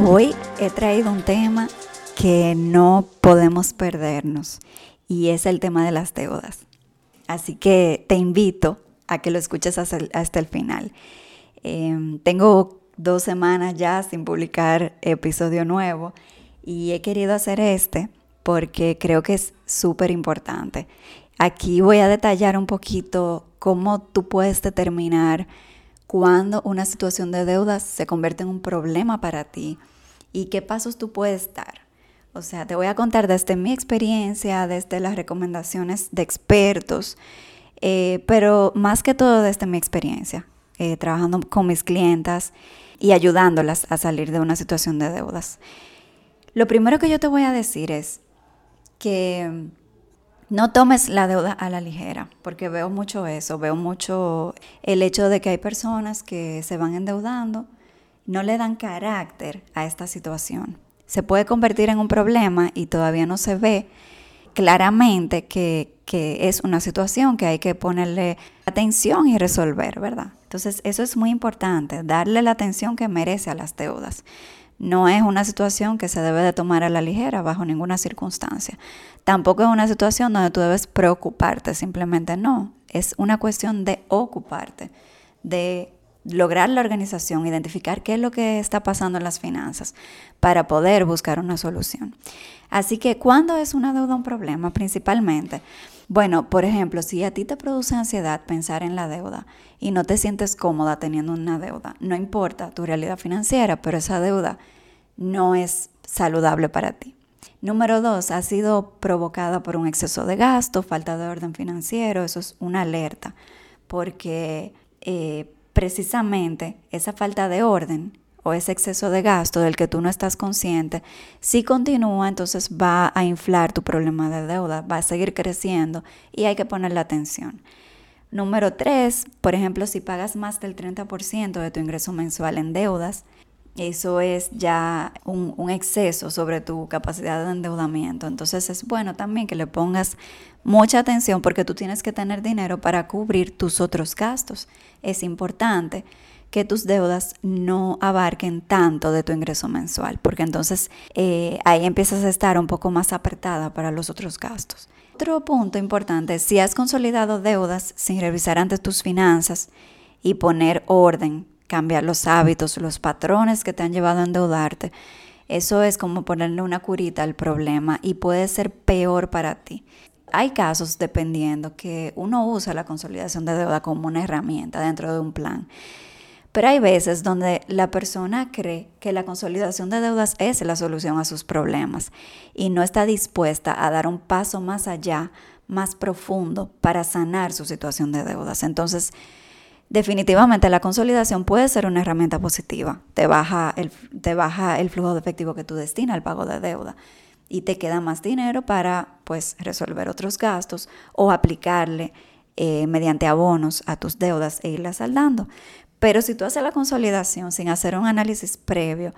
Hoy he traído un tema que no podemos perdernos y es el tema de las deudas. Así que te invito a que lo escuches hasta el, final. Em, tengo dos semanas ya sin publicar episodio nuevo y he querido hacer este porque creo que es súper importante. Aquí voy a detallar un poquito cómo tú puedes determinar cuando una situación de deudas se convierte en un problema para ti y qué pasos tú puedes dar. O sea, te voy a contar desde mi experiencia, desde las recomendaciones de expertos, eh, pero más que todo desde mi experiencia, eh, trabajando con mis clientas y ayudándolas a salir de una situación de deudas. Lo primero que yo te voy a decir es que no tomes la deuda a la ligera, porque veo mucho eso, veo mucho el hecho de que hay personas que se van endeudando, no le dan carácter a esta situación. Se puede convertir en un problema y todavía no se ve claramente que, es una situación que hay que ponerle atención y resolver, ¿verdad? Entonces eso es muy importante, darle la atención que merece a las deudas. No es una situación que se debe de tomar a la ligera bajo ninguna circunstancia. Tampoco es una situación donde tú debes preocuparte, simplemente no. Es una cuestión de ocuparte, de lograr la organización, identificar qué es lo que está pasando en las finanzas para poder buscar una solución. Así que, ¿cuándo es una deuda un problema? Principalmente, bueno, por ejemplo, si a ti te produce ansiedad pensar en la deuda y no te sientes cómoda teniendo una deuda, no importa tu realidad financiera, pero esa deuda no es saludable para ti. Número dos, ha sido provocada por un exceso de gasto, falta de orden financiero, eso es una alerta, porque eh, precisamente esa falta de orden o ese exceso de gasto del que tú no estás consciente, si continúa, entonces va a inflar tu problema de deuda, va a seguir creciendo y hay que ponerle atención. Número tres, por ejemplo, si pagas más del 30% de tu ingreso mensual en deudas, eso es ya un, exceso sobre tu capacidad de endeudamiento. Entonces es bueno también que le pongas mucha atención porque tú tienes que tener dinero para cubrir tus otros gastos. Es importante que tus deudas no abarquen tanto de tu ingreso mensual, porque entonces eh, ahí empiezas a estar un poco más apretada para los otros gastos. Otro punto importante, si has consolidado deudas sin revisar antes tus finanzas y poner orden, cambiar los hábitos, los patrones que te han llevado a endeudarte, eso es como ponerle una curita al problema y puede ser peor para ti. Hay casos, dependiendo, que uno usa la consolidación de deuda como una herramienta dentro de un plan pero hay veces donde la persona cree que la consolidación de deudas es la solución a sus problemas y no está dispuesta a dar un paso más allá, más profundo para sanar su situación de deudas. Entonces, definitivamente la consolidación puede ser una herramienta positiva. Te baja el, te baja el flujo de efectivo que tú destinas al pago de deuda y te queda más dinero para pues resolver otros gastos o aplicarle eh, mediante abonos a tus deudas e irlas saldando. Pero si tú haces la consolidación sin hacer un análisis previo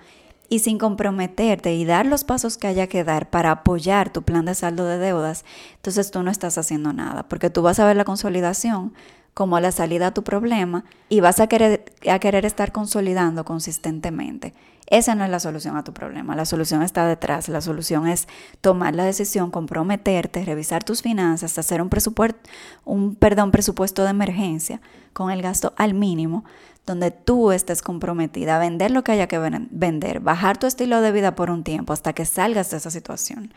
y sin comprometerte y dar los pasos que haya que dar para apoyar tu plan de saldo de deudas, entonces tú no estás haciendo nada, porque tú vas a ver la consolidación como la salida a tu problema y vas a querer, a querer estar consolidando consistentemente. Esa no es la solución a tu problema, la solución está detrás, la solución es tomar la decisión, comprometerte, revisar tus finanzas, hacer un presupuesto, un perdón, presupuesto de emergencia con el gasto al mínimo, donde tú estés comprometida a vender lo que haya que vender, bajar tu estilo de vida por un tiempo hasta que salgas de esa situación.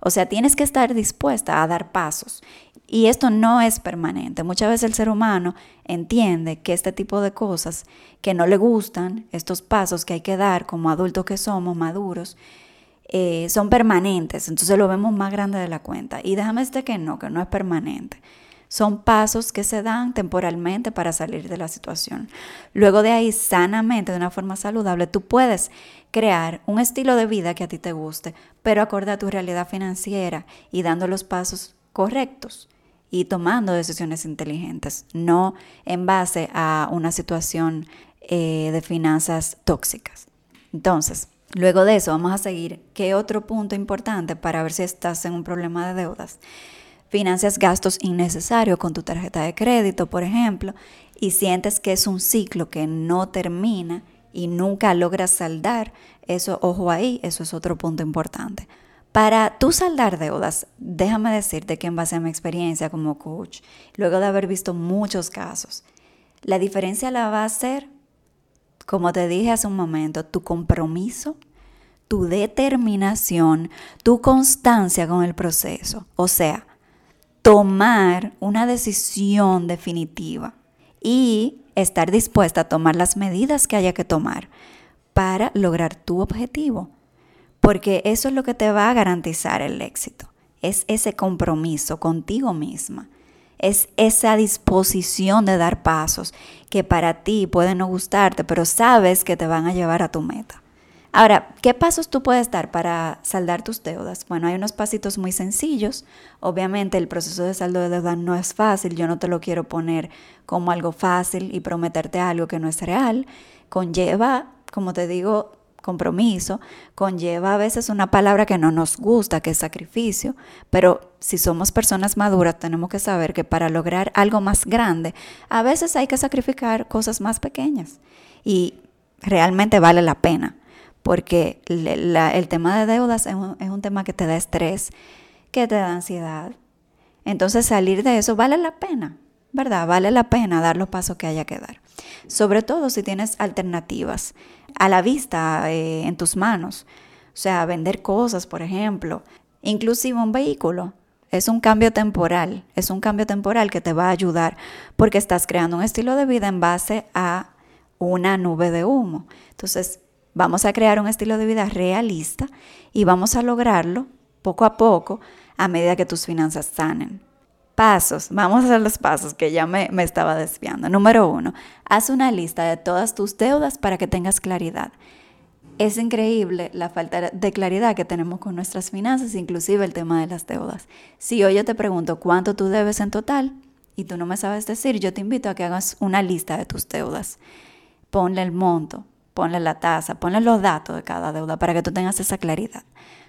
O sea, tienes que estar dispuesta a dar pasos. Y esto no es permanente. Muchas veces el ser humano entiende que este tipo de cosas que no le gustan, estos pasos que hay que dar como adultos que somos, maduros, eh, son permanentes. Entonces lo vemos más grande de la cuenta. Y déjame decirte que no, que no es permanente. Son pasos que se dan temporalmente para salir de la situación. Luego de ahí, sanamente, de una forma saludable, tú puedes crear un estilo de vida que a ti te guste, pero acorde a tu realidad financiera y dando los pasos correctos y tomando decisiones inteligentes, no en base a una situación eh, de finanzas tóxicas. Entonces, luego de eso vamos a seguir. ¿Qué otro punto importante para ver si estás en un problema de deudas? financias gastos innecesarios con tu tarjeta de crédito, por ejemplo, y sientes que es un ciclo que no termina y nunca logras saldar, eso, ojo ahí, eso es otro punto importante. Para tú saldar deudas, déjame decirte que en base a mi experiencia como coach, luego de haber visto muchos casos, la diferencia la va a ser, como te dije hace un momento, tu compromiso, tu determinación, tu constancia con el proceso. O sea, tomar una decisión definitiva y estar dispuesta a tomar las medidas que haya que tomar para lograr tu objetivo. Porque eso es lo que te va a garantizar el éxito. Es ese compromiso contigo misma. Es esa disposición de dar pasos que para ti pueden no gustarte, pero sabes que te van a llevar a tu meta. Ahora, ¿qué pasos tú puedes dar para saldar tus deudas? Bueno, hay unos pasitos muy sencillos. Obviamente el proceso de saldo de deuda no es fácil. Yo no te lo quiero poner como algo fácil y prometerte algo que no es real. Conlleva, como te digo, compromiso, conlleva a veces una palabra que no nos gusta, que es sacrificio, pero si somos personas maduras tenemos que saber que para lograr algo más grande, a veces hay que sacrificar cosas más pequeñas y realmente vale la pena porque el tema de deudas es un, tema que te da estrés, que te da ansiedad. Entonces salir de eso vale la pena, ¿verdad? Vale la pena dar los pasos que haya que dar. Sobre todo si tienes alternativas a la vista, eh, en tus manos. O sea, vender cosas, por ejemplo. Inclusive un vehículo. Es un cambio temporal. Es un cambio temporal que te va a ayudar porque estás creando un estilo de vida en base a una nube de humo. Entonces, Vamos a crear un estilo de vida realista y vamos a lograrlo poco a poco a medida que tus finanzas sanen. Pasos, vamos a hacer los pasos que ya me, me, estaba desviando. Número uno, haz una lista de todas tus deudas para que tengas claridad. Es increíble la falta de claridad que tenemos con nuestras finanzas, inclusive el tema de las deudas. Si hoy yo te pregunto cuánto tú debes en total y tú no me sabes decir, yo te invito a que hagas una lista de tus deudas. Ponle el monto, ponle la tasa, ponle los datos de cada deuda para que tú tengas esa claridad.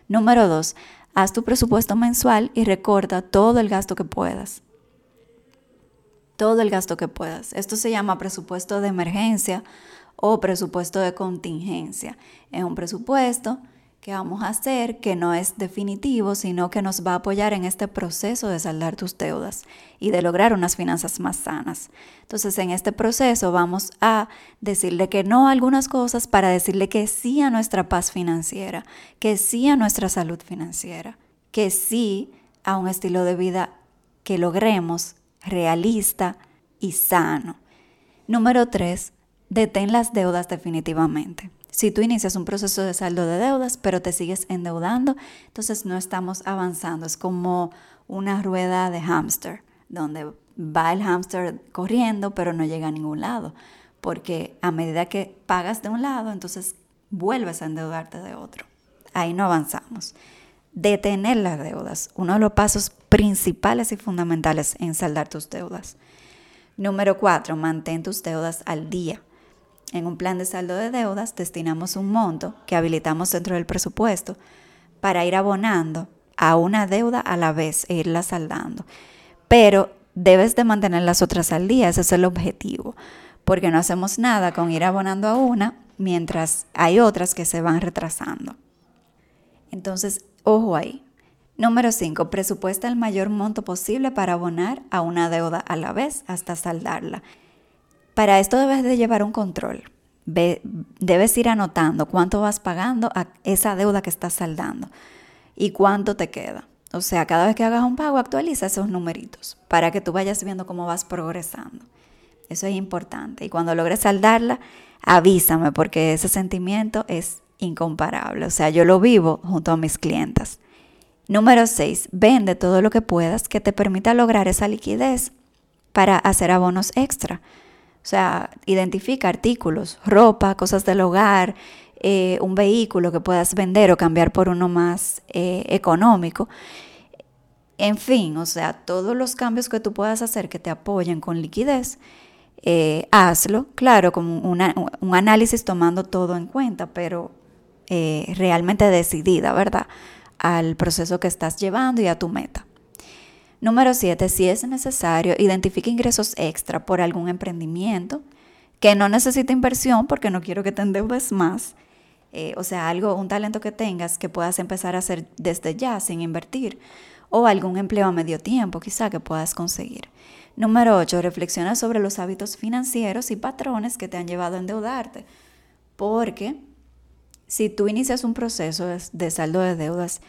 Número dos, haz tu presupuesto mensual y recorta todo el gasto que puedas. Todo el gasto que puedas. Esto se llama presupuesto de emergencia o presupuesto de contingencia. Es un presupuesto que vamos a hacer que no es definitivo, sino que nos va a apoyar en este proceso de saldar tus deudas y de lograr unas finanzas más sanas. Entonces, en este proceso vamos a decirle que no a algunas cosas para decirle que sí a nuestra paz financiera, que sí a nuestra salud financiera, que sí a un estilo de vida que logremos realista y sano. Número tres, detén las deudas definitivamente. Si tú inicias un proceso de saldo de deudas, pero te sigues endeudando, entonces no estamos avanzando. Es como una rueda de hámster, donde va el hámster corriendo, pero no llega a ningún lado. Porque a medida que pagas de un lado, entonces vuelves a endeudarte de otro. Ahí no avanzamos. Detener las deudas, uno de los pasos principales y fundamentales en saldar tus deudas. Número cuatro, mantén tus deudas al día. En un plan de saldo de deudas destinamos un monto que habilitamos dentro del presupuesto para ir abonando a una deuda a la vez e irla saldando. Pero debes de mantener las otras al día, ese es el objetivo, porque no hacemos nada con ir abonando a una mientras hay otras que se van retrasando. Entonces, ojo ahí. Número 5. Presupuesta el mayor monto posible para abonar a una deuda a la vez hasta saldarla. Para esto debes de llevar un control. debes ir anotando cuánto vas pagando a esa deuda que estás saldando y cuánto te queda. O sea, cada vez que hagas un pago, actualiza esos numeritos para que tú vayas viendo cómo vas progresando. Eso es importante. Y cuando logres saldarla, avísame porque ese sentimiento es incomparable. O sea, yo lo vivo junto a mis clientas. Número 6. Vende todo lo que puedas que te permita lograr esa liquidez para hacer abonos extra. O sea, identifica artículos, ropa, cosas del hogar, eh, un vehículo que puedas vender o cambiar por uno más eh, económico. En fin, o sea, todos los cambios que tú puedas hacer que te apoyen con liquidez, eh, hazlo, claro, como un análisis tomando todo en cuenta, pero realmente decidida, ¿verdad? Al proceso que estás llevando y a tu meta. Número 7. Si es necesario, identifique ingresos extra por algún emprendimiento que no necesita inversión porque no quiero que te endeudes más. Eh, o sea, algo, un talento que tengas que puedas empezar a hacer desde ya sin invertir. O algún empleo a medio tiempo quizá que puedas conseguir. Número 8. Reflexiona sobre los hábitos financieros y patrones que te han llevado a endeudarte. Porque si tú inicias un proceso de saldo de deudas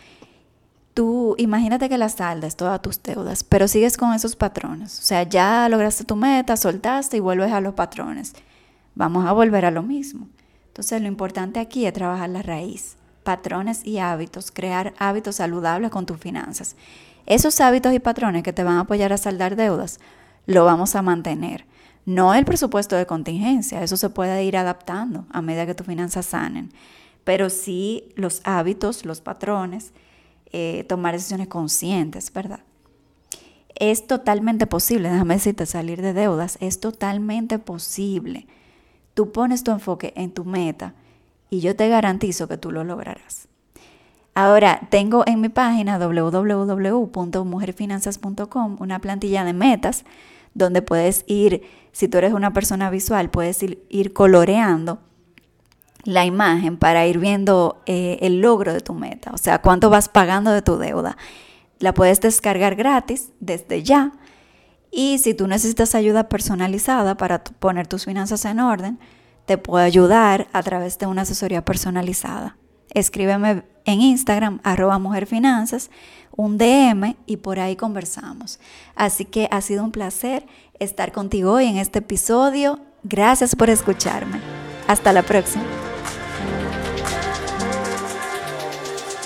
tú imagínate que las saldas todas tus deudas, pero sigues con esos patrones. O sea, ya lograste tu meta, soltaste y vuelves a los patrones. Vamos a volver a lo mismo. Entonces, lo importante aquí es trabajar la raíz, patrones y hábitos, crear hábitos saludables con tus finanzas. Esos hábitos y patrones que te van a apoyar a saldar deudas, lo vamos a mantener. No el presupuesto de contingencia, eso se puede ir adaptando a medida que tus finanzas sanen, pero sí los hábitos, los patrones, eh, tomar decisiones conscientes, ¿verdad? Es totalmente posible, déjame decirte, salir de deudas, es totalmente posible. Tú pones tu enfoque en tu meta y yo te garantizo que tú lo lograrás. Ahora, tengo en mi página www.mujerfinanzas.com una plantilla de metas donde puedes ir, si tú eres una persona visual, puedes ir, ir coloreando la imagen para ir viendo eh, el logro de tu meta, o sea, cuánto vas pagando de tu deuda. La puedes descargar gratis desde ya. Y si tú necesitas ayuda personalizada para poner tus finanzas en orden, te puedo ayudar a través de una asesoría personalizada. Escríbeme en Instagram, arroba mujerfinanzas, un DM y por ahí conversamos. Así que ha sido un placer estar contigo hoy en este episodio. Gracias por escucharme. Hasta la próxima.